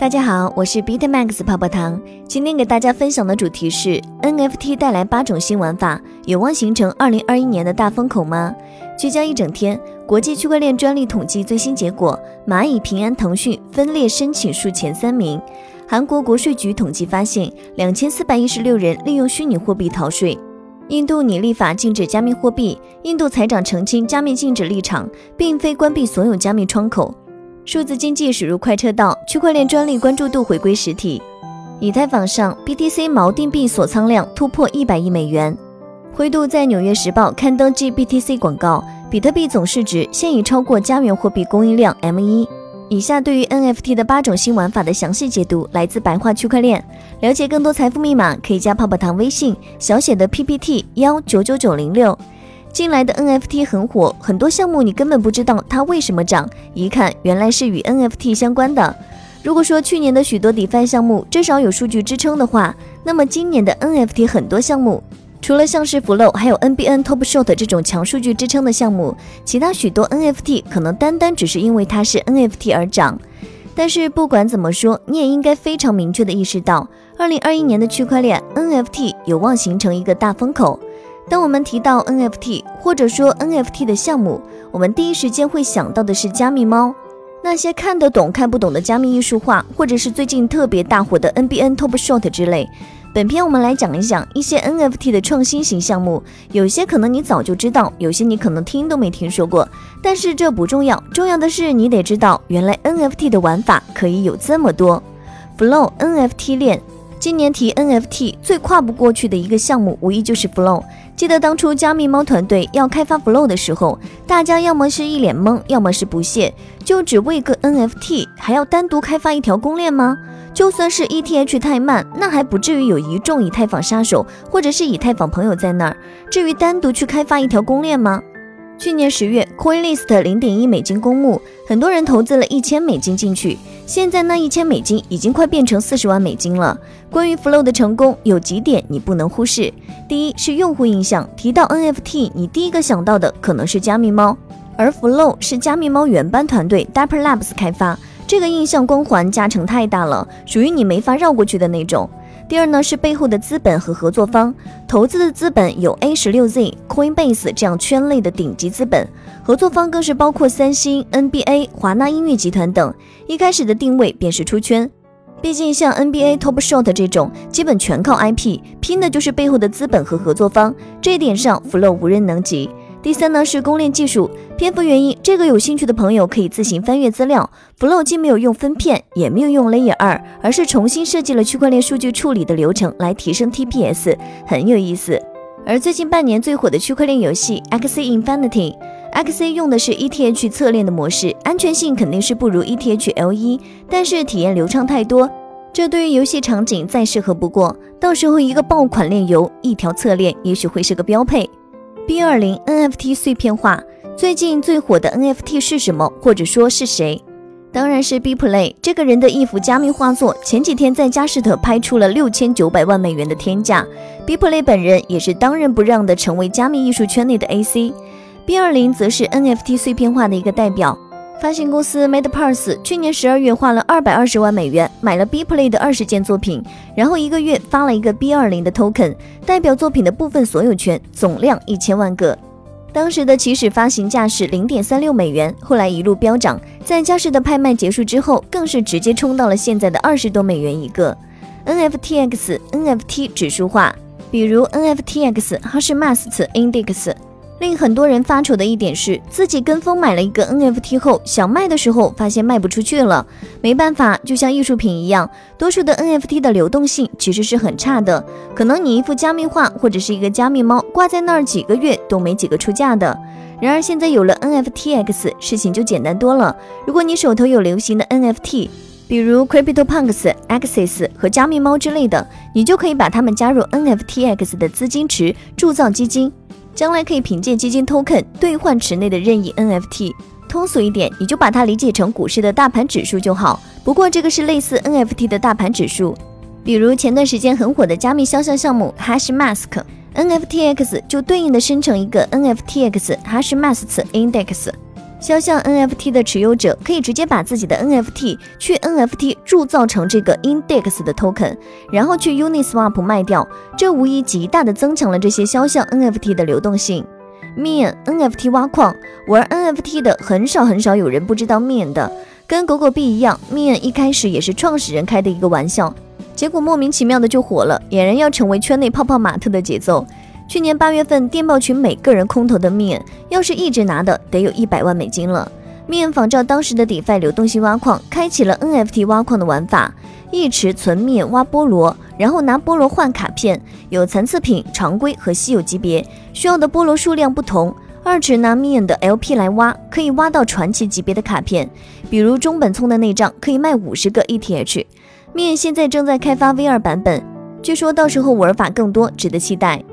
大家好，我是 Beat Max 泡泡糖。今天给大家分享的主题是 NFT 带来八种新玩法，有望形成2021年的大风口吗？聚焦一整天，国际区块链专利统计最新结果，蚂蚁、平安、腾讯分列申请数前三名。韩国国税局统计发现，两千四百一十六人利用虚拟货币逃税。印度拟立法禁止加密货币，印度财长澄清加密禁止立场，并非关闭所有加密窗口。数字经济驶入快车道，区块链专利关注度回归实体。以太坊上 BTC 锚定币锁仓量突破一百亿美元。灰度在《纽约时报》刊登 GBTC 广告，比特币总市值现已超过加元货币供应量 M1。以下对于 NFT 的八种新玩法的详细解读来自白话区块链。了解更多财富密码，可以加泡泡糖微信小写的 PPT 幺九九九零六。近来的 NFT 很火，很多项目你根本不知道它为什么涨，一看原来是与 NFT 相关的。如果说去年的许多 DeFi 项目至少有数据支撑的话，那么今年的 NFT 很多项目，除了像是 Flow 还有 NBN Top Shot 这种强数据支撑的项目，其他许多 NFT 可能单单只是因为它是 NFT 而涨。但是不管怎么说，你也应该非常明确的意识到，二零二一年的区块链 NFT 有望形成一个大风口。当我们提到 NFT 或者说 NFT 的项目，我们第一时间会想到的是加密猫。那些看得懂看不懂的加密艺术画，或者是最近特别大火的 NBN Top Shot 之类。本片我们来讲一讲一些 NFT 的创新型项目，有些可能你早就知道，有些你可能听都没听说过。但是这不重要，重要的是你得知道，原来 NFT 的玩法可以有这么多。Flow NFT 链。今年提 NFT 最跨不过去的一个项目，无疑就是 Flow。记得当初加密猫团队要开发 Flow 的时候，大家要么是一脸懵，要么是不屑，就只为个 NFT，还要单独开发一条公链吗？就算是 ETH 太慢，那还不至于有一众以太坊杀手或者是以太坊朋友在那儿，至于单独去开发一条公链吗？去年十月，CoinList 零点一美金公募，很多人投资了一千美金进去。现在那一千美金已经快变成四十万美金了。关于 Flow 的成功，有几点你不能忽视。第一是用户印象，提到 NFT，你第一个想到的可能是加密猫，而 Flow 是加密猫原班团队 Dapper Labs 开发，这个印象光环加成太大了，属于你没法绕过去的那种。第二呢是背后的资本和合作方，投资的资本有 A 十六 Z、Coinbase 这样圈内的顶级资本，合作方更是包括三星、NBA、华纳音乐集团等。一开始的定位便是出圈，毕竟像 NBA Top Shot 这种，基本全靠 IP，拼的就是背后的资本和合作方，这一点上 Flow 无人能及。第三呢是公链技术，篇幅原因，这个有兴趣的朋友可以自行翻阅资料。Flow 既没有用分片，也没有用 Layer 二，而是重新设计了区块链数据处理的流程来提升 TPS，很有意思。而最近半年最火的区块链游戏 X Infinity，X C 用的是 ETH 侧链的模式，安全性肯定是不如 ETH L1，但是体验流畅太多，这对于游戏场景再适合不过。到时候一个爆款链游，一条侧链，也许会是个标配。B 二零 NFT 碎片化，最近最火的 NFT 是什么？或者说是谁？当然是 B Play 这个人的一幅加密画作，前几天在佳士得拍出了六千九百万美元的天价。B Play 本人也是当仁不让的成为加密艺术圈内的 AC。B 二零则是 NFT 碎片化的一个代表。发行公司 made pars 去年十二月花了二百二十万美元买了 B Play 的二十件作品，然后一个月发了一个 B 二零的 token，代表作品的部分所有权，总量一千万个。当时的起始发行价是零点三六美元，后来一路飙涨，在佳士得拍卖结束之后，更是直接冲到了现在的二十多美元一个。NFTX NFT 指数化，比如 NFTX Hashmasks Index。令很多人发愁的一点是，自己跟风买了一个 NFT 后，想卖的时候发现卖不出去了。没办法，就像艺术品一样，多数的 NFT 的流动性其实是很差的。可能你一幅加密画或者是一个加密猫挂在那儿几个月都没几个出价的。然而现在有了 NFTX，事情就简单多了。如果你手头有流行的 NFT，比如 CryptoPunks、Axis 和加密猫之类的，你就可以把它们加入 NFTX 的资金池，铸造基金。将来可以凭借基金 token 兑换池内的任意 NFT。通俗一点，你就把它理解成股市的大盘指数就好。不过这个是类似 NFT 的大盘指数，比如前段时间很火的加密肖像项目 Hashmask，NFTX 就对应的生成一个 NFTX Hashmasks Index。肖像 NFT 的持有者可以直接把自己的 NFT 去 NFT 铸造成这个 Index 的 token，然后去 Uniswap 卖掉，这无疑极大的增强了这些肖像 NFT 的流动性。Mean NFT 挖矿，玩 NFT 的很少很少有人不知道 Mean 的，跟狗狗币一样，Mean 一开始也是创始人开的一个玩笑，结果莫名其妙的就火了，俨然要成为圈内泡泡玛特的节奏。去年八月份，电报群每个人空投的面，要是一直拿的，得有一百万美金了。面仿照当时的 DeFi 流动性挖矿，开启了 NFT 挖矿的玩法，一池存面挖菠萝，然后拿菠萝换卡片，有残次品、常规和稀有级别，需要的菠萝数量不同。二池拿面的 LP 来挖，可以挖到传奇级别的卡片，比如中本聪的那张可以卖五十个 ETH。面现在正在开发 V2 版本，据说到时候玩法更多，值得期待。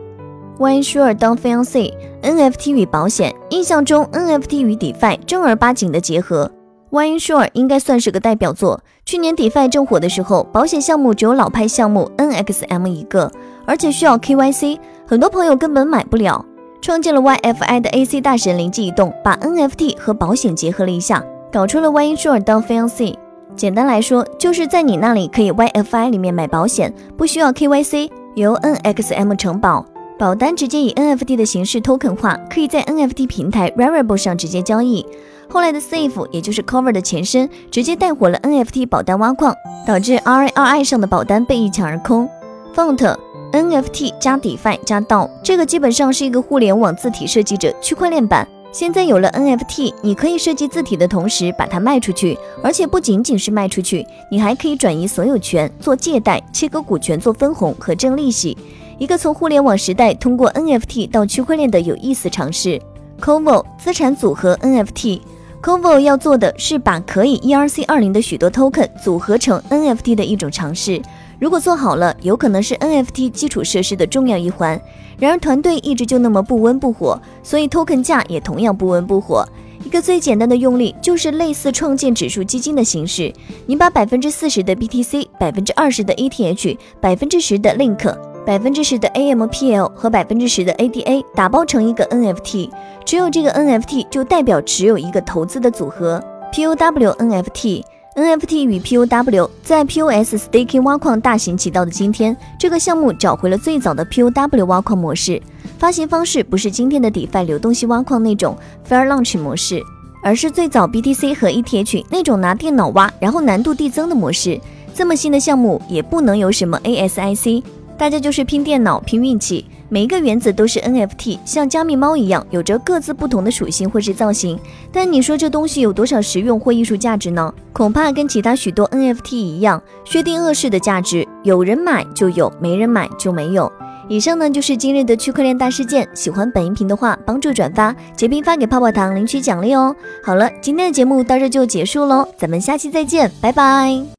One Sure 当 Fiance，NFT 与保险。印象中，NFT 与 DeFi 正儿八经的结合。YinSure 应该算是个代表作。去年 DeFi 正火的时候，保险项目只有老派项目 NXM 一个，而且需要 KYC，很多朋友根本买不了。创建了 YFI 的 AC 大神灵机一动，把 NFT 和保险结合了一下，搞出了 One Sure 当 Fiance。简单来说，就是在你那里可以 YFI 里面买保险，不需要 KYC，由 NXM 承保。保单直接以 NFT 的形式 token 化，可以在 NFT 平台 Rarible 上直接交易。后来的 Safe，也就是 Cover 的前身，直接带火了 NFT 保单挖矿，导致 RARI 上的保单被一抢而空。Font NFT 加 DeFi 加 DAO，这个基本上是一个互联网字体设计者区块链版。现在有了 NFT，你可以设计字体的同时把它卖出去，而且不仅仅是卖出去，你还可以转移所有权、做借贷、切割股权、做分红和挣利息。一个从互联网时代通过 NFT 到区块链的有意思尝试。Covo 资产组合 NFT，Covo 要做的是把可以 ERC20 的许多 token 组合成 NFT 的一种尝试。如果做好了，有可能是 NFT 基础设施的重要一环。然而团队一直就那么不温不火，所以 token 价也同样不温不火。一个最简单的用例就是类似创建指数基金的形式，你把百分之四十的 BTC、百分之二十的 ETH、百分之十的 Link。百分之十的 AMPL 和百分之十的 ADA 打包成一个 NFT，只有这个 NFT 就代表只有一个投资的组合。POW NFT，NFT 与 POW 在 POS Staking 挖矿大行其道的今天，这个项目找回了最早的 POW 挖矿模式。发行方式不是今天的 DeFi 流动性挖矿那种 Fair Launch 模式，而是最早 BTC 和 ETH 那种拿电脑挖，然后难度递增的模式。这么新的项目也不能有什么 ASIC。大家就是拼电脑、拼运气，每一个原子都是 NFT，像加密猫一样，有着各自不同的属性或是造型。但你说这东西有多少实用或艺术价值呢？恐怕跟其他许多 NFT 一样，薛定谔式的价值，有人买就有，没人买就没有。以上呢就是今日的区块链大事件。喜欢本音频的话，帮助转发，截屏发给泡泡糖领取奖励哦。好了，今天的节目到这就结束喽，咱们下期再见，拜拜。